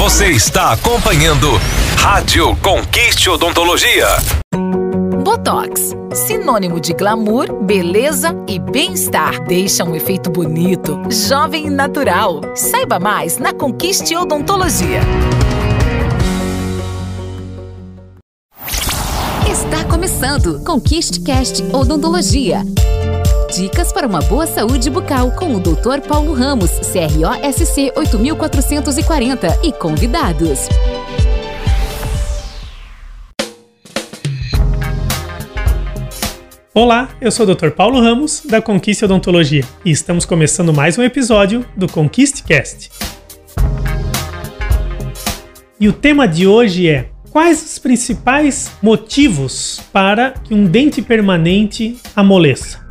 Você está acompanhando Rádio Conquiste Odontologia. Botox, sinônimo de glamour, beleza e bem-estar. Deixa um efeito bonito, jovem e natural. Saiba mais na Conquiste Odontologia. Está começando Conquiste Cast Odontologia. Dicas para uma boa saúde bucal com o Dr. Paulo Ramos, CROSC 8440 e convidados. Olá, eu sou o Dr. Paulo Ramos, da Conquiste Odontologia, e estamos começando mais um episódio do ConquisteCast. E o tema de hoje é Quais os principais motivos para que um dente permanente amoleça?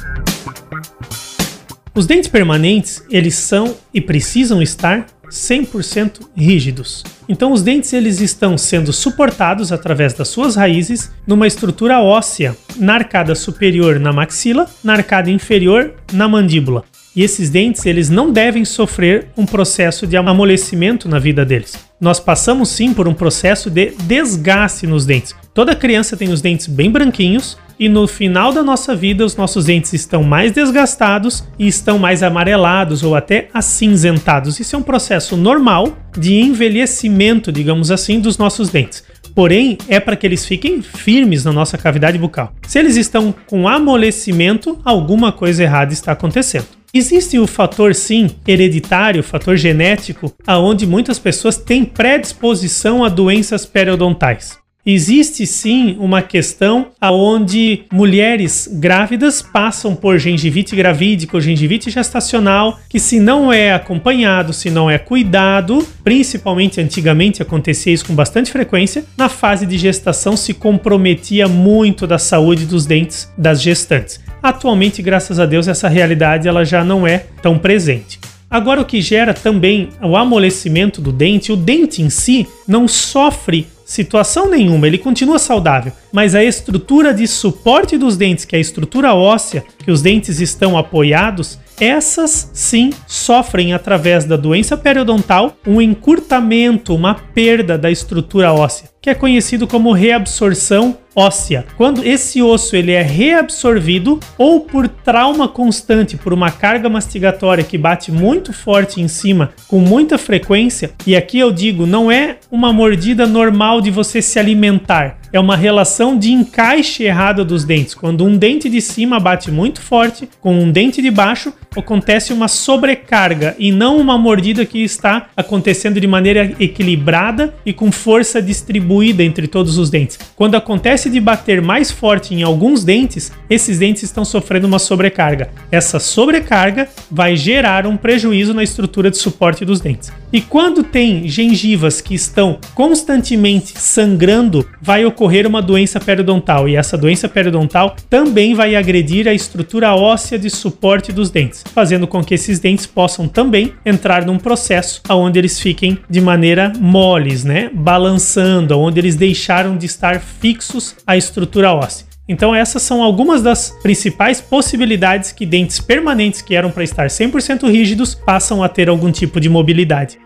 Os dentes permanentes, eles são e precisam estar 100% rígidos. Então os dentes eles estão sendo suportados através das suas raízes numa estrutura óssea na arcada superior na maxila, na arcada inferior na mandíbula. E esses dentes eles não devem sofrer um processo de amolecimento na vida deles. Nós passamos sim por um processo de desgaste nos dentes. Toda criança tem os dentes bem branquinhos, e no final da nossa vida os nossos dentes estão mais desgastados e estão mais amarelados ou até acinzentados. Isso é um processo normal de envelhecimento, digamos assim, dos nossos dentes. Porém, é para que eles fiquem firmes na nossa cavidade bucal. Se eles estão com amolecimento, alguma coisa errada está acontecendo. Existe o fator sim hereditário, fator genético, aonde muitas pessoas têm predisposição a doenças periodontais. Existe sim uma questão aonde mulheres grávidas passam por gengivite gravídica ou gengivite gestacional, que se não é acompanhado, se não é cuidado, principalmente antigamente acontecia isso com bastante frequência, na fase de gestação se comprometia muito da saúde dos dentes das gestantes. Atualmente, graças a Deus, essa realidade ela já não é tão presente. Agora, o que gera também o amolecimento do dente, o dente em si não sofre situação nenhuma, ele continua saudável, mas a estrutura de suporte dos dentes, que é a estrutura óssea, que os dentes estão apoiados, essas sim sofrem através da doença periodontal um encurtamento, uma perda da estrutura óssea, que é conhecido como reabsorção óssea. Quando esse osso ele é reabsorvido ou por trauma constante, por uma carga mastigatória que bate muito forte em cima, com muita frequência, e aqui eu digo, não é uma mordida normal de você se alimentar, é uma relação de encaixe errado dos dentes. Quando um dente de cima bate muito forte com um dente de baixo, acontece uma sobrecarga e não uma mordida que está acontecendo de maneira equilibrada e com força distribuída entre todos os dentes. Quando acontece de bater mais forte em alguns dentes, esses dentes estão sofrendo uma sobrecarga. Essa sobrecarga vai gerar um prejuízo na estrutura de suporte dos dentes. E quando tem gengivas que estão constantemente sangrando, vai ocorrer uma doença periodontal e essa doença periodontal também vai agredir a estrutura óssea de suporte dos dentes, fazendo com que esses dentes possam também entrar num processo onde eles fiquem de maneira moles, né, balançando, onde eles deixaram de estar fixos à estrutura óssea. Então essas são algumas das principais possibilidades que dentes permanentes que eram para estar 100% rígidos passam a ter algum tipo de mobilidade.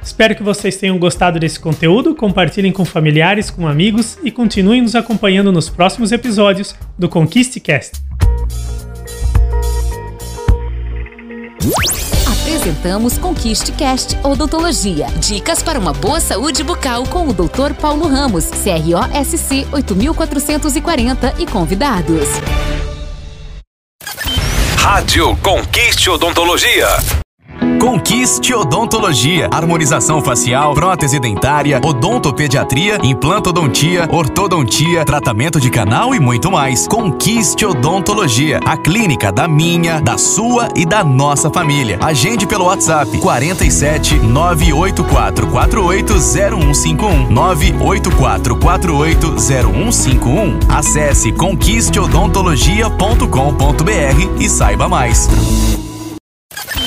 Espero que vocês tenham gostado desse conteúdo, compartilhem com familiares, com amigos e continuem nos acompanhando nos próximos episódios do ConquisteCast. Apresentamos Conquiste Cast Odontologia. Dicas para uma boa saúde bucal com o Dr. Paulo Ramos, CROSC 8440 e convidados. Rádio Conquiste Odontologia. Conquiste Odontologia. Harmonização facial, prótese dentária, odontopediatria, implantodontia, ortodontia, tratamento de canal e muito mais. Conquiste Odontologia. A clínica da minha, da sua e da nossa família. Agende pelo WhatsApp 47 984 480151 984 480151. Acesse conquisteodontologia.com.br e saiba mais.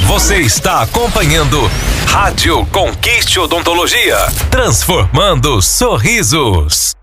Você está acompanhando Rádio Conquiste Odontologia, transformando sorrisos.